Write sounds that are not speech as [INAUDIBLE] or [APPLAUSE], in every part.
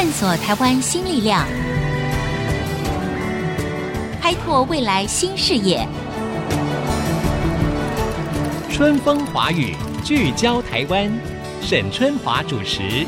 探索台湾新力量，开拓未来新视野。春风华语，聚焦台湾，沈春华主持。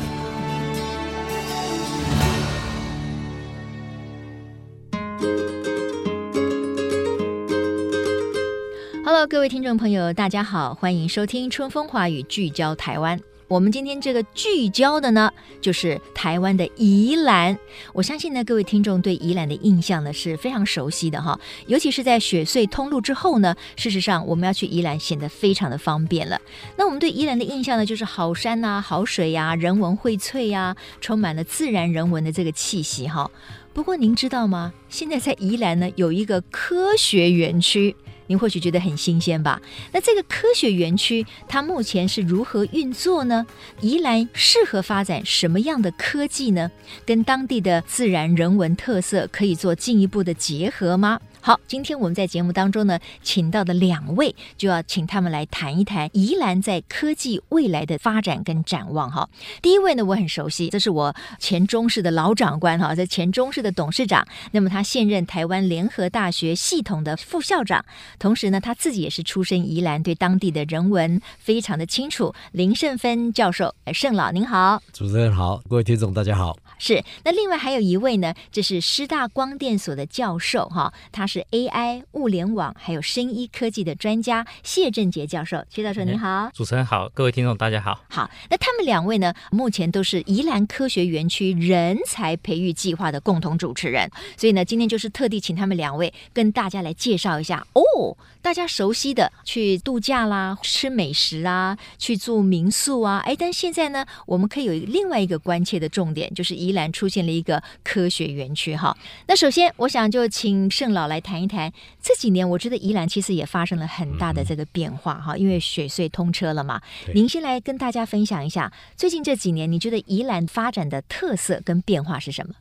Hello，各位听众朋友，大家好，欢迎收听《春风华语》，聚焦台湾。我们今天这个聚焦的呢，就是台湾的宜兰。我相信呢，各位听众对宜兰的印象呢是非常熟悉的哈，尤其是在雪隧通路之后呢，事实上我们要去宜兰显得非常的方便了。那我们对宜兰的印象呢，就是好山呐、好水呀、人文荟萃呀，充满了自然人文的这个气息哈。不过您知道吗？现在在宜兰呢，有一个科学园区。您或许觉得很新鲜吧？那这个科学园区它目前是如何运作呢？宜兰适合发展什么样的科技呢？跟当地的自然人文特色可以做进一步的结合吗？好，今天我们在节目当中呢，请到的两位就要请他们来谈一谈宜兰在科技未来的发展跟展望哈。第一位呢，我很熟悉，这是我前中视的老长官哈，在前中视的董事长，那么他现任台湾联合大学系统的副校长，同时呢，他自己也是出身宜兰，对当地的人文非常的清楚。林胜芬教授，胜老您好，主持人好，各位听众大家好。是，那另外还有一位呢，这是师大光电所的教授哈，他是 AI 物联网还有生医科技的专家谢振杰教授，谢教授你好，主持人好，各位听众大家好。好，那他们两位呢，目前都是宜兰科学园区人才培育计划的共同主持人，所以呢，今天就是特地请他们两位跟大家来介绍一下哦，大家熟悉的去度假啦、吃美食啊、去住民宿啊，哎，但现在呢，我们可以有另外一个关切的重点，就是宜兰出现了一个科学园区哈。那首先，我想就请盛老来。谈一谈这几年，我觉得宜兰其实也发生了很大的这个变化哈，因为雪隧通车了嘛。您先来跟大家分享一下，最近这几年你觉得宜兰发展的特色跟变化是什么？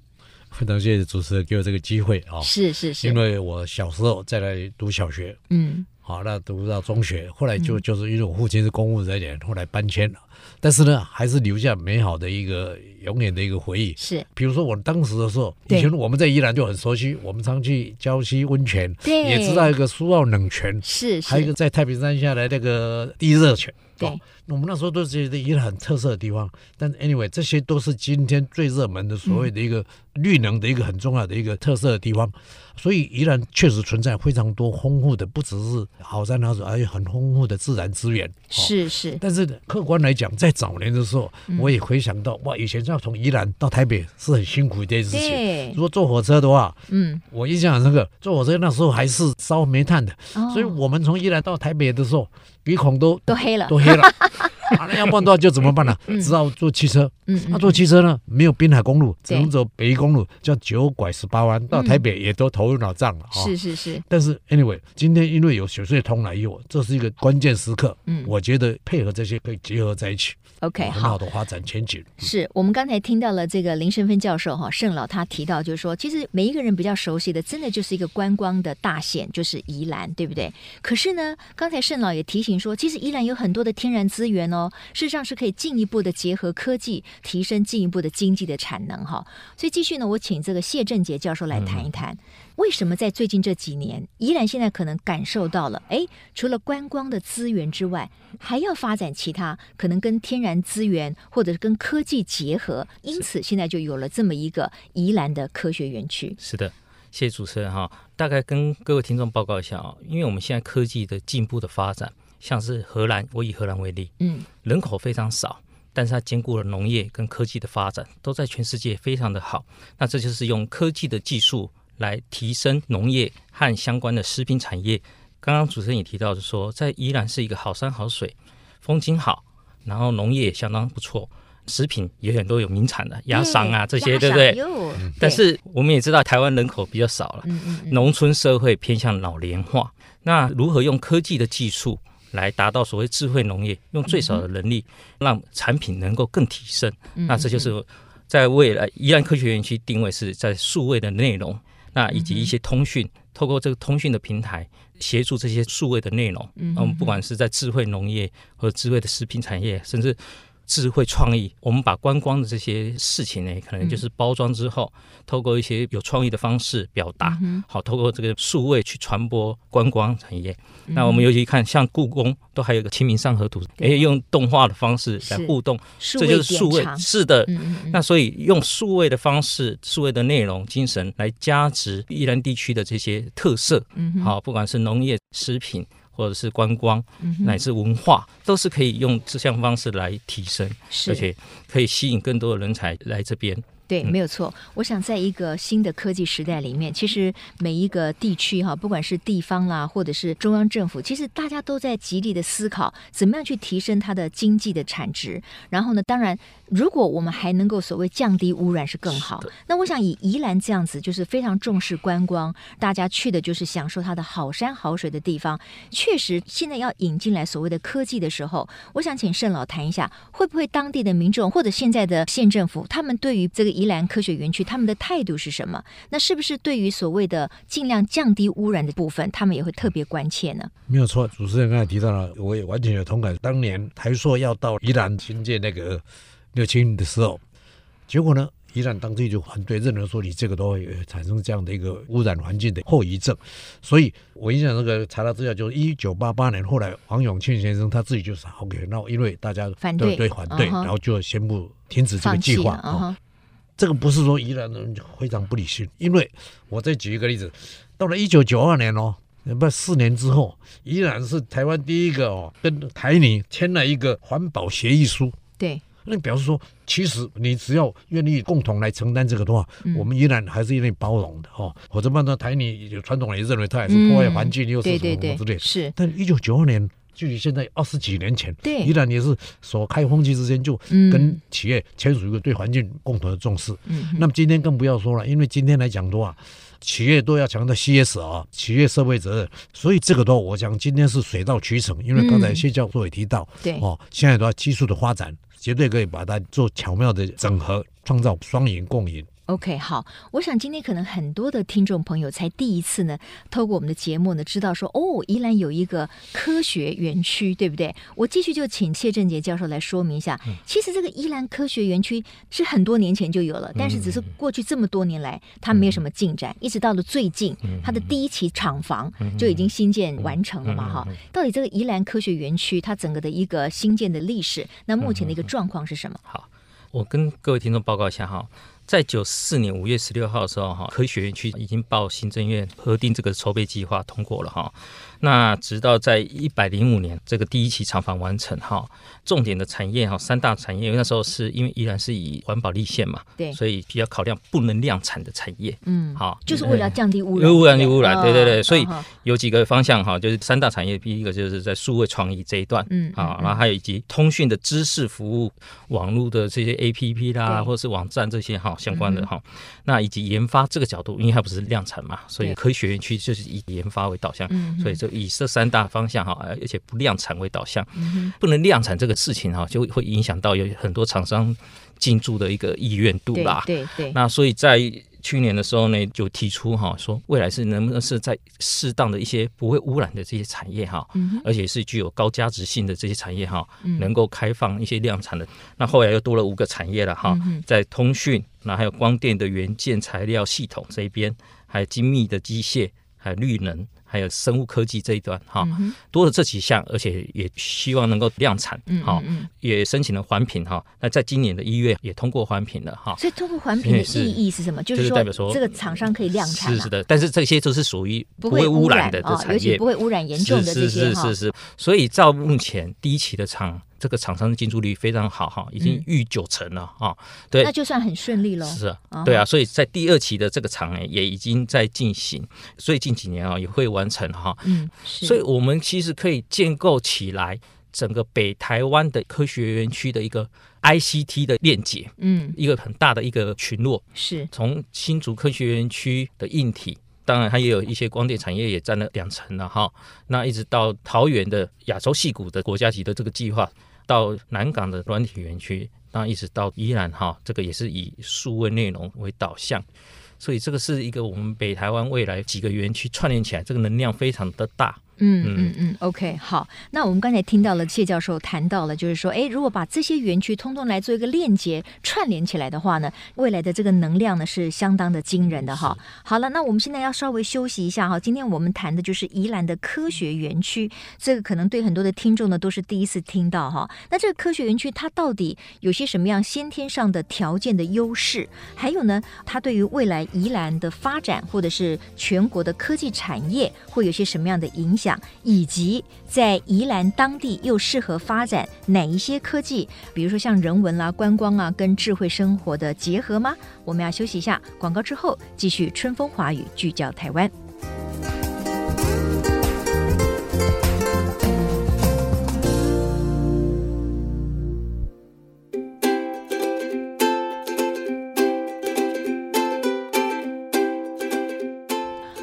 非常谢谢主持人给我这个机会啊！是是是，因为我小时候在那读小学，嗯，好，那读到中学，后来就就是因为我父亲是公务人员，后来搬迁了。但是呢，还是留下美好的一个永远的一个回忆。是，比如说我当时的时候，以前我们在宜兰就很熟悉，我们常去礁溪温泉，对，也知道一个苏澳冷泉，是，还有一个在太平山下来那个地热泉。对，我们那时候都是觉得宜兰很特色的地方。但 anyway，这些都是今天最热门的所谓的一个绿能的一个很重要的一个特色的地方。所以宜兰确实存在非常多丰富的，不只是好山好水，而且很丰富的自然资源。是是。但是客观来讲，在早年的时候，我也回想到，哇，以前要从宜兰到台北是很辛苦一件事情。如果坐火车的话，嗯，我印象很深刻，坐火车那时候还是烧煤炭的，所以我们从宜兰到台北的时候，鼻孔都都黑了，都黑了。啊，那要不然的话就怎么办呢？只好坐汽车。嗯，那坐汽车呢，没有滨海公路，只能走北宜公路，叫九拐十八弯，到台北也都头昏脑胀了。是是是。但是 anyway，今天因为有雪隧通来以后，这是一个关键时刻。嗯，我觉得配合这些可以结合在一起。OK，很好的发展前景。是我们刚才听到了这个林胜芬教授哈，盛老他提到就是说，其实每一个人比较熟悉的，真的就是一个观光的大县，就是宜兰，对不对？可是呢，刚才盛老也提醒说，其实宜兰有很多的天然资源哦，事实上是可以进一步的结合科技，提升进一步的经济的产能哈。所以继续呢，我请这个谢振杰教授来谈一谈，为什么在最近这几年，宜兰现在可能感受到了，哎，除了观光的资源之外，还要发展其他可能跟天然资源或者是跟科技结合，因此现在就有了这么一个宜兰的科学园区。是的，谢谢主持人哈。大概跟各位听众报告一下啊，因为我们现在科技的进步的发展。像是荷兰，我以荷兰为例，嗯，人口非常少，但是它兼顾了农业跟科技的发展，都在全世界非常的好。那这就是用科技的技术来提升农业和相关的食品产业。刚刚主持人也提到，是说在宜兰是一个好山好水，风景好，然后农业也相当不错，食品也很多有名产的鸭赏啊这些，对不对？但是我们也知道台湾人口比较少了，农村社会偏向老龄化，那如何用科技的技术？来达到所谓智慧农业，用最少的人力让产品能够更提升。嗯、那这就是在未来宜兰科学园区定位是在数位的内容，那以及一些通讯，透过这个通讯的平台协助这些数位的内容。嗯，不管是在智慧农业或者智慧的食品产业，甚至智慧创意，我们把观光的这些事情呢，可能就是包装之后，嗯、透过一些有创意的方式表达，嗯、好，透过这个数位去传播观光产业。嗯、那我们尤其看，像故宫都还有个《清明上河图》，哎，用动画的方式来互动，这就是数位，是的。那所以用数位的方式、数位的内容、精神来加持宜兰地区的这些特色，嗯、好，不管是农业、食品。或者是观光，乃至文化，都是可以用这项方式来提升，而且可以吸引更多的人才来这边。对，没有错。我想，在一个新的科技时代里面，其实每一个地区哈，不管是地方啦，或者是中央政府，其实大家都在极力的思考，怎么样去提升它的经济的产值。然后呢，当然，如果我们还能够所谓降低污染，是更好。那我想，以宜兰这样子，就是非常重视观光，大家去的就是享受它的好山好水的地方。确实，现在要引进来所谓的科技的时候，我想请盛老谈一下，会不会当地的民众或者现在的县政府，他们对于这个。宜兰科学园区他们的态度是什么？那是不是对于所谓的尽量降低污染的部分，他们也会特别关切呢？没有错，主持人刚才提到了，我也完全有同感。当年台塑要到宜兰新建那个六七年的时候，结果呢，宜兰当地就反对，认为说你这个都会产生这样的一个污染环境的后遗症。所以我印象那个查到资料，就是一九八八年，后来黄永庆先生他自己就是 OK，那因为大家反对对反对，然后就宣布停止这个计划啊。这个不是说宜兰人非常不理性，因为我再举一个例子，到了一九九二年哦，不四年之后，宜兰是台湾第一个哦，跟台泥签了一个环保协议书。对，那表示说，其实你只要愿意共同来承担这个的话，嗯、我们依然还是愿意包容的哦。或者，按照台泥有传统也认为它也是破坏环境，又是什么什么之类的。是，但一九九二年。距离现在二十几年前，对，依然也是所开风气之间就跟企业签署一个对环境共同的重视。嗯，那么今天更不要说了，因为今天来讲的话，企业都要强调 C S 啊企业社会责任，所以这个都我讲今天是水到渠成。因为刚才谢教授也提到，对哦，现在的话技术的发展绝对可以把它做巧妙的整合，创造双赢共赢。OK，好，我想今天可能很多的听众朋友才第一次呢，透过我们的节目呢，知道说哦，宜兰有一个科学园区，对不对？我继续就请谢振杰教授来说明一下。其实这个宜兰科学园区是很多年前就有了，但是只是过去这么多年来，它没有什么进展，一直到了最近，它的第一期厂房就已经新建完成了嘛，哈。到底这个宜兰科学园区它整个的一个新建的历史，那目前的一个状况是什么？好，我跟各位听众报告一下哈。在九四年五月十六号的时候，哈，科学院区已经报行政院核定这个筹备计划通过了，哈。那直到在一百零五年，这个第一期厂房完成，哈，重点的产业哈，三大产业，因为那时候是因为依然是以环保立县嘛，对，所以比较考量不能量产的产业，嗯，好，就是为了降低污染，污染的污染，对对对，所以有几个方向哈，就是三大产业，第一个就是在数位创意这一段，嗯，好，然后还有以及通讯的知识服务、网络的这些 APP 啦，或者是网站这些哈相关的哈，那以及研发这个角度，因为它不是量产嘛，所以科学园区就是以研发为导向，所以这。以这三大方向哈，而且不量产为导向，不能量产这个事情哈，就会影响到有很多厂商进驻的一个意愿度啦。对对。那所以在去年的时候呢，就提出哈，说未来是能不能是在适当的一些不会污染的这些产业哈，而且是具有高价值性的这些产业哈，能够开放一些量产的。那后来又多了五个产业了哈，在通讯，那还有光电的元件材料系统这一边，还有精密的机械，还有绿能。还有生物科技这一段哈，多了这几项，而且也希望能够量产，哈，也申请了环评哈。那在今年的一月也通过环评了哈。所以通过环评的意义是什么？就是代表说这个厂商可以量产。是是的，但是这些都是属于不会污染的这产业，不会污染严重的这些哈。是是是是，所以照目前第一期的厂。这个厂商的进驻率非常好哈，已经逾九成了啊，对，那就算很顺利了。是啊，对啊，所以在第二期的这个厂呢，也已经在进行，所以近几年啊也会完成哈。嗯，所以我们其实可以建构起来整个北台湾的科学园区的一个 ICT 的链接，嗯，一个很大的一个群落，是从新竹科学园区的硬体。当然，它也有一些光电产业也占了两成了哈。那一直到桃园的亚洲戏谷的国家级的这个计划，到南港的软体园区，那一直到宜兰哈，这个也是以数位内容为导向。所以这个是一个我们北台湾未来几个园区串联起来，这个能量非常的大。嗯嗯嗯，OK，好。那我们刚才听到了谢教授谈到了，就是说，哎，如果把这些园区通通来做一个链接串联起来的话呢，未来的这个能量呢是相当的惊人的哈。好了，那我们现在要稍微休息一下哈。今天我们谈的就是宜兰的科学园区，这个可能对很多的听众呢都是第一次听到哈。那这个科学园区它到底有些什么样先天上的条件的优势？还有呢，它对于未来宜兰的发展或者是全国的科技产业会有些什么样的影响？以及在宜兰当地又适合发展哪一些科技？比如说像人文啦、啊、观光啊，跟智慧生活的结合吗？我们要休息一下，广告之后继续春风华语聚焦台湾。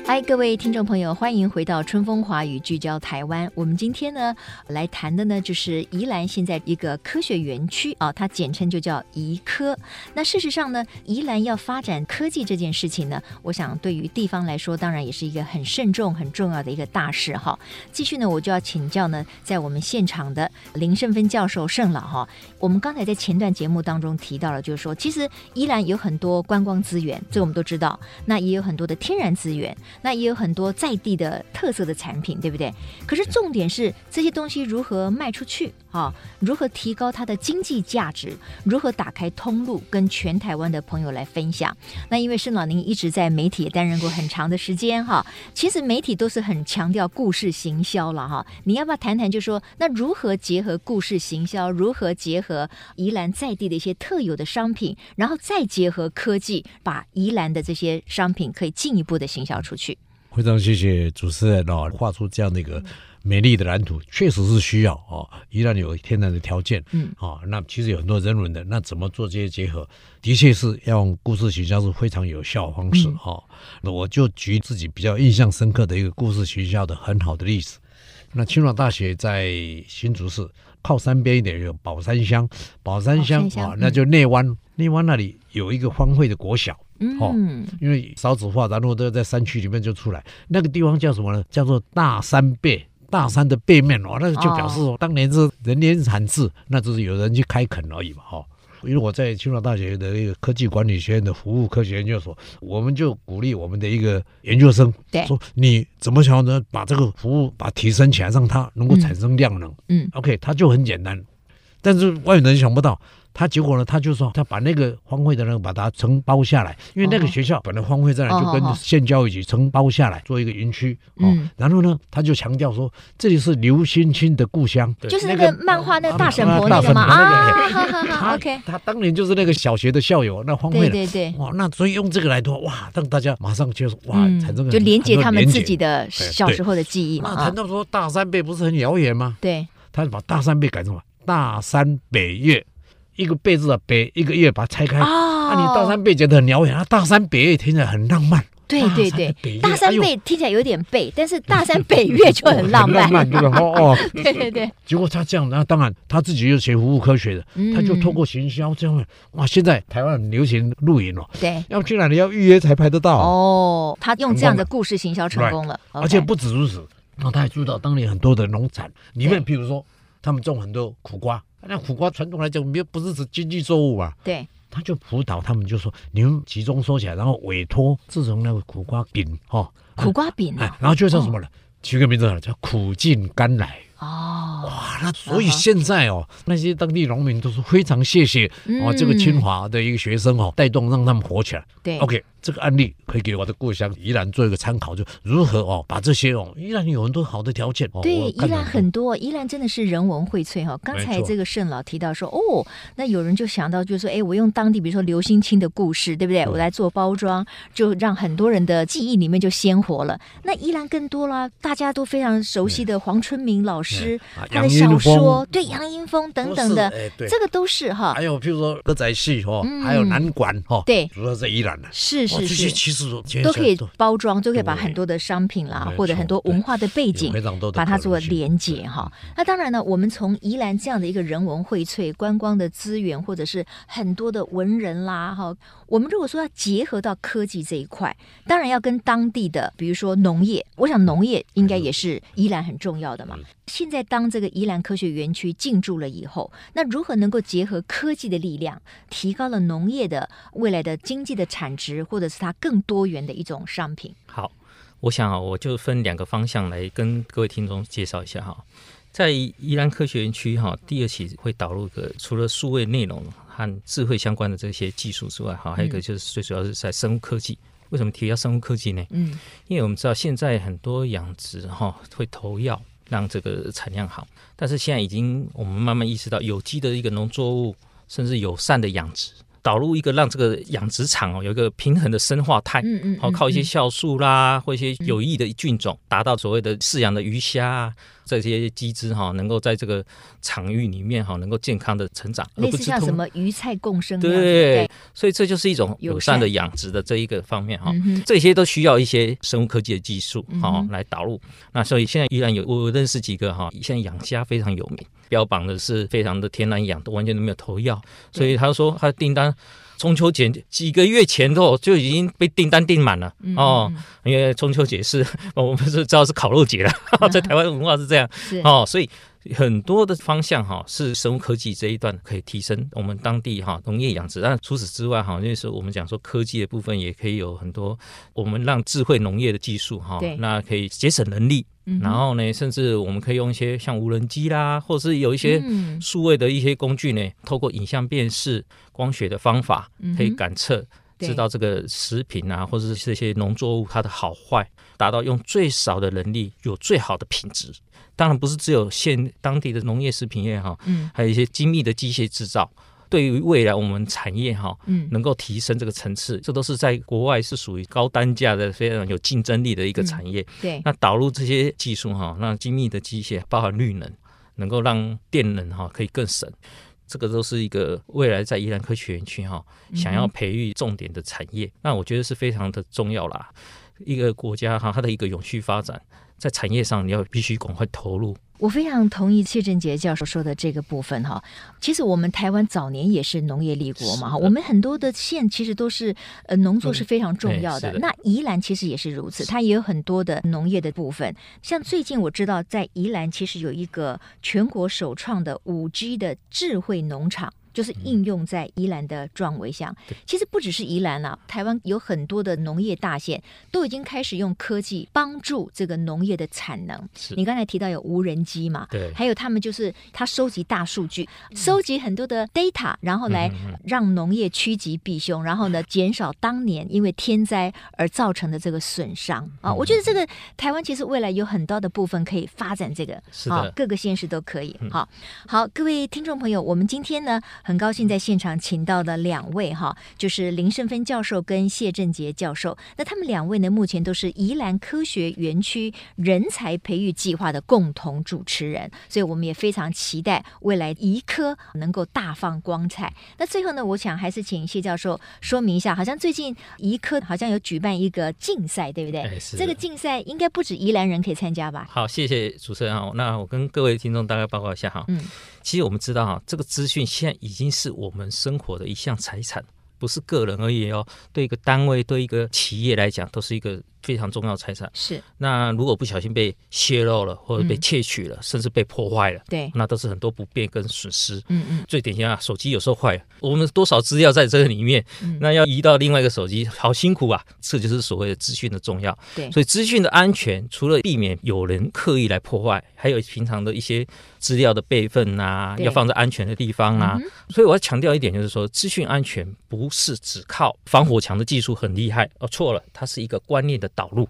嗨，各位听众朋友，欢迎回到春风华语聚焦台湾。我们今天呢来谈的呢就是宜兰现在一个科学园区啊，它简称就叫宜科。那事实上呢，宜兰要发展科技这件事情呢，我想对于地方来说，当然也是一个很慎重、很重要的一个大事哈。继续呢，我就要请教呢，在我们现场的林圣芬教授圣老哈。我们刚才在前段节目当中提到了，就是说，其实宜兰有很多观光资源，这我们都知道，那也有很多的天然资源。那也有很多在地的特色的产品，对不对？可是重点是这些东西如何卖出去啊？如何提高它的经济价值？如何打开通路，跟全台湾的朋友来分享？那因为圣老您一直在媒体也担任过很长的时间哈，其实媒体都是很强调故事行销了哈。你要不要谈谈？就说那如何结合故事行销？如何结合宜兰在地的一些特有的商品，然后再结合科技，把宜兰的这些商品可以进一步的行销出去？非常谢谢主持人哦，画出这样的一个美丽的蓝图，确实是需要哦。一旦有天然的条件，嗯，啊，那其实有很多人文的，那怎么做这些结合？的确是要用故事行销是非常有效的方式哈。那我就举自己比较印象深刻的一个故事学校的很好的例子。那清华大学在新竹市靠山边一点有宝山乡，宝山乡啊，那就内湾，内湾那里有一个荒废的国小。嗯哦，因为少子化，然后都在山区里面就出来，那个地方叫什么呢？叫做大山背，大山的背面哦，那就表示说，当年是人烟罕至，那就是有人去开垦而已嘛，哈。因为我在清华大学的一个科技管理学院的服务科学研究所，我们就鼓励我们的一个研究生，说你怎么想呢？把这个服务把提升起来，让它能够产生量能。嗯，OK，它就很简单，但是外面人想不到。他结果呢？他就说他把那个荒废的那个把它承包下来，因为那个学校本来荒废在那，就跟县教育局承包下来做一个园区。嗯，然后呢，他就强调说这里是刘兴钦的故乡，就是那个漫画那个大神婆那个嘛？啊，，OK。他当年就是那个小学的校友，那荒废了，对对对。哇，那所以用这个来说，哇，让大家马上就哇产生就连接他们自己的小时候的记忆。那谈到说大山背不是很遥远吗？对，他就把大山背改成什么？大山北月。一个贝字的北，一个月把它拆开。啊，你大山背觉得很遥远，啊，大山北月听起来很浪漫。对对对，大山背听起来有点背，但是大山北月就很浪漫。浪漫对吧？哦哦，[LAUGHS] 对对对。结果他这样，那当然他自己又学服务科学的，他就透过行销这样。哇，现在台湾很流行露营哦。对。要去哪里要预约才拍得到。哦，他用这样的故事行销成功了。而且不止如此，然后他还注意到当年很多的农产里面，比如说他们种很多苦瓜。那苦瓜传统来讲，没有不是指经济作物嘛？对，他就辅导他们，就说你们集中收起来，然后委托制成那个苦瓜饼哈，苦瓜饼，哎，然后就叫什么呢？取个名字叫苦尽甘来。哦，哇，那所以现在哦，那些当地农民都是非常谢谢哦，这个清华的一个学生哦，带动让他们火起来。对，OK。这个案例可以给我的故乡宜兰做一个参考，就如何哦把这些哦，宜兰有很多好的条件哦。对，宜兰很多，宜兰真的是人文荟萃哈。刚才这个盛老提到说，哦，那有人就想到，就是说，哎，我用当地比如说刘兴钦的故事，对不对？我来做包装，就让很多人的记忆里面就鲜活了。那宜兰更多了，大家都非常熟悉的黄春明老师他的小说，对杨英风等等的，这个都是哈。还有譬如说歌仔戏哦，还有南管哈，对，主要是宜兰的，是是。这些其实都可以包装，都可以把很多的商品啦，或者很多文化的背景，把它做连接哈。那当然呢，我们从宜兰这样的一个人文荟萃、观光的资源，或者是很多的文人啦哈，我们如果说要结合到科技这一块，当然要跟当地的，比如说农业，我想农业应该也是宜兰很重要的嘛。现在当这个宜兰科学园区进驻了以后，那如何能够结合科技的力量，提高了农业的未来的经济的产值，或者是它更多元的一种商品？好，我想啊，我就分两个方向来跟各位听众介绍一下哈。在宜兰科学园区哈，第二期会导入个除了数位内容和智慧相关的这些技术之外，哈，还有一个就是最主要是在生物科技。为什么提到生物科技呢？嗯，因为我们知道现在很多养殖哈会投药。让这个产量好，但是现在已经我们慢慢意识到，有机的一个农作物，甚至友善的养殖，导入一个让这个养殖场哦有一个平衡的生化态，嗯嗯，好靠一些酵素啦，或一些有益的菌种，达到所谓的饲养的鱼虾啊。这些机制哈，能够在这个场域里面哈，能够健康的成长，类似像什么鱼菜共生，对，所以这就是一种友善的养殖的这一个方面哈。这些都需要一些生物科技的技术哈来导入。那所以现在依然有我认识几个哈，现在养虾非常有名，标榜的是非常的天然养，都完全都没有投药。所以他说他的订单。中秋节几个月前头就已经被订单订满了哦，因为中秋节是 [LAUGHS] 我们是知道是烤肉节了，[LAUGHS] 在台湾文化是这样哦，所以很多的方向哈是生物科技这一段可以提升我们当地哈农业养殖，但除此之外哈，那时候我们讲说科技的部分也可以有很多，我们让智慧农业的技术哈，那可以节省人力。然后呢，甚至我们可以用一些像无人机啦，或者是有一些数位的一些工具呢，透过影像辨识、光学的方法，可以感测，知道这个食品啊，或者是这些农作物它的好坏，达到用最少的人力有最好的品质。当然不是只有现当地的农业食品业哈，还有一些精密的机械制造。对于未来我们产业哈，嗯，能够提升这个层次，这都是在国外是属于高单价的、非常有竞争力的一个产业。对，那导入这些技术哈，那精密的机械，包含绿能，能够让电能哈可以更省，这个都是一个未来在宜兰科学园区哈想要培育重点的产业。那我觉得是非常的重要啦。一个国家哈，它的一个永续发展，在产业上你要必须赶快投入。我非常同意谢振杰教授说的这个部分哈。其实我们台湾早年也是农业立国嘛哈，我们很多的县其实都是呃农作是非常重要的。那宜兰其实也是如此，它也有很多的农业的部分。像最近我知道在宜兰其实有一个全国首创的五 G 的智慧农场。就是应用在宜兰的壮围乡，其实不只是宜兰啊，台湾有很多的农业大县都已经开始用科技帮助这个农业的产能。你刚才提到有无人机嘛？对，还有他们就是他收集大数据，收集很多的 data，然后来让农业趋吉避凶，然后呢减少当年因为天灾而造成的这个损伤啊。我觉得这个台湾其实未来有很多的部分可以发展这个，啊，各个县市都可以。好，好，各位听众朋友，我们今天呢。很高兴在现场请到的两位哈，就是林胜芬教授跟谢振杰教授。那他们两位呢，目前都是宜兰科学园区人才培育计划的共同主持人，所以我们也非常期待未来宜科能够大放光彩。那最后呢，我想还是请谢教授说明一下，好像最近宜科好像有举办一个竞赛，对不对？哎，这个竞赛应该不止宜兰人可以参加吧？好，谢谢主持人啊。那我跟各位听众大概报告一下哈。嗯。其实我们知道哈，这个资讯现在已已经是我们生活的一项财产，不是个人而已哦。对一个单位、对一个企业来讲，都是一个。非常重要财产是，那如果不小心被泄露了，或者被窃取了，嗯、甚至被破坏了，对，那都是很多不便跟损失。嗯嗯，最典型啊，手机有时候坏了，我们多少资料在这个里面，嗯、那要移到另外一个手机，好辛苦啊！这就是所谓的资讯的重要。对，所以资讯的安全，除了避免有人刻意来破坏，还有平常的一些资料的备份啊，要放在安全的地方啊。嗯、所以我要强调一点，就是说，资讯安全不是只靠防火墙的技术很厉害，哦，错了，它是一个观念的。导入，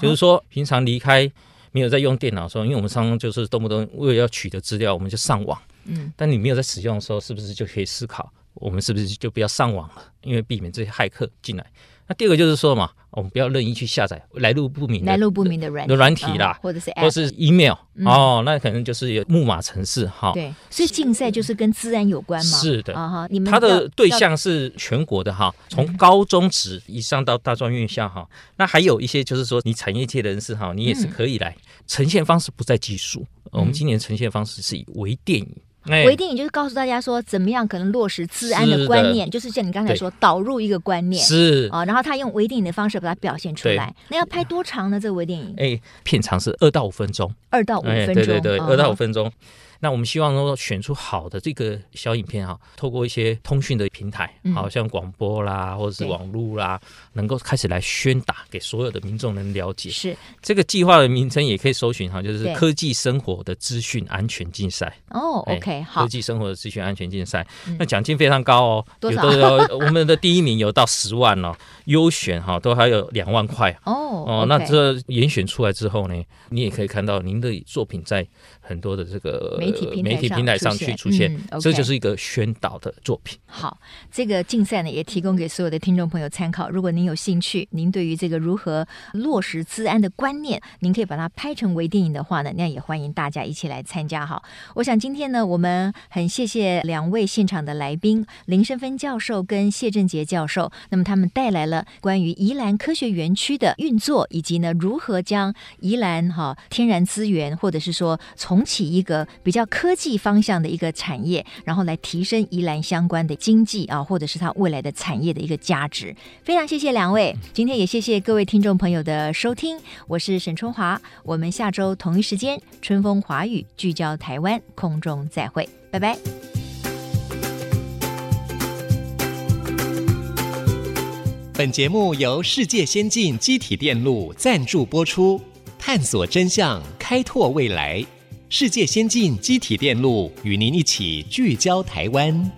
就是说平常离开没有在用电脑的时候，因为我们常常就是动不动为了要取得资料，我们就上网。嗯，但你没有在使用的时候，是不是就可以思考我们是不是就不要上网了？因为避免这些骇客进来。那第二个就是说嘛，我们不要任意去下载来路不明、来路不明的软的软体啦，哦、或者是 App, 或是 email、嗯、哦，那可能就是有木马城市哈。对，所以竞赛就是跟资安有关嘛。是的啊哈，你们它的对象是全国的哈，从高中职以上到大专院校哈。那还有一些就是说，你产业界人士哈，你也是可以来。嗯、呈现方式不在技术，我们今年呈现方式是以微电影。微电影就是告诉大家说，怎么样可能落实治安的观念，就是像你刚才说，导入一个观念是啊，然后他用微电影的方式把它表现出来。那要拍多长呢？这个微电影？哎，片长是二到五分钟，二到五分钟，对对对，二到五分钟。那我们希望说选出好的这个小影片哈，透过一些通讯的平台，好像广播啦，或者是网络啦，能够开始来宣打给所有的民众能了解。是这个计划的名称也可以搜寻哈，就是科技生活的资讯安全竞赛。哦，OK，好，科技生活的资讯安全竞赛，那奖金非常高哦，多少？[LAUGHS] 我们的第一名有到十万哦，优选哈都还有两万块。哦哦，那这严选出来之后呢，你也可以看到您的作品在很多的这个媒体平台上去出现，这就是一个宣导的作品。好，这个竞赛呢也提供给所有的听众朋友参考。如果您有兴趣，您对于这个如何落实资安的观念，您可以把它拍成微电影的话呢，那也欢迎大家一起来参加。哈，我想今天呢，我们很谢谢两位现场的来宾林生芬教授跟谢振杰教授。那么他们带来了关于宜兰科学园区的运作，以及呢如何将宜兰哈天然资源，或者是说重启一个比较科技。方向的一个产业，然后来提升宜兰相关的经济啊，或者是它未来的产业的一个价值。非常谢谢两位，今天也谢谢各位听众朋友的收听，我是沈春华，我们下周同一时间春风华语聚焦台湾空中再会，拜拜。本节目由世界先进机体电路赞助播出，探索真相，开拓未来。世界先进机体电路与您一起聚焦台湾。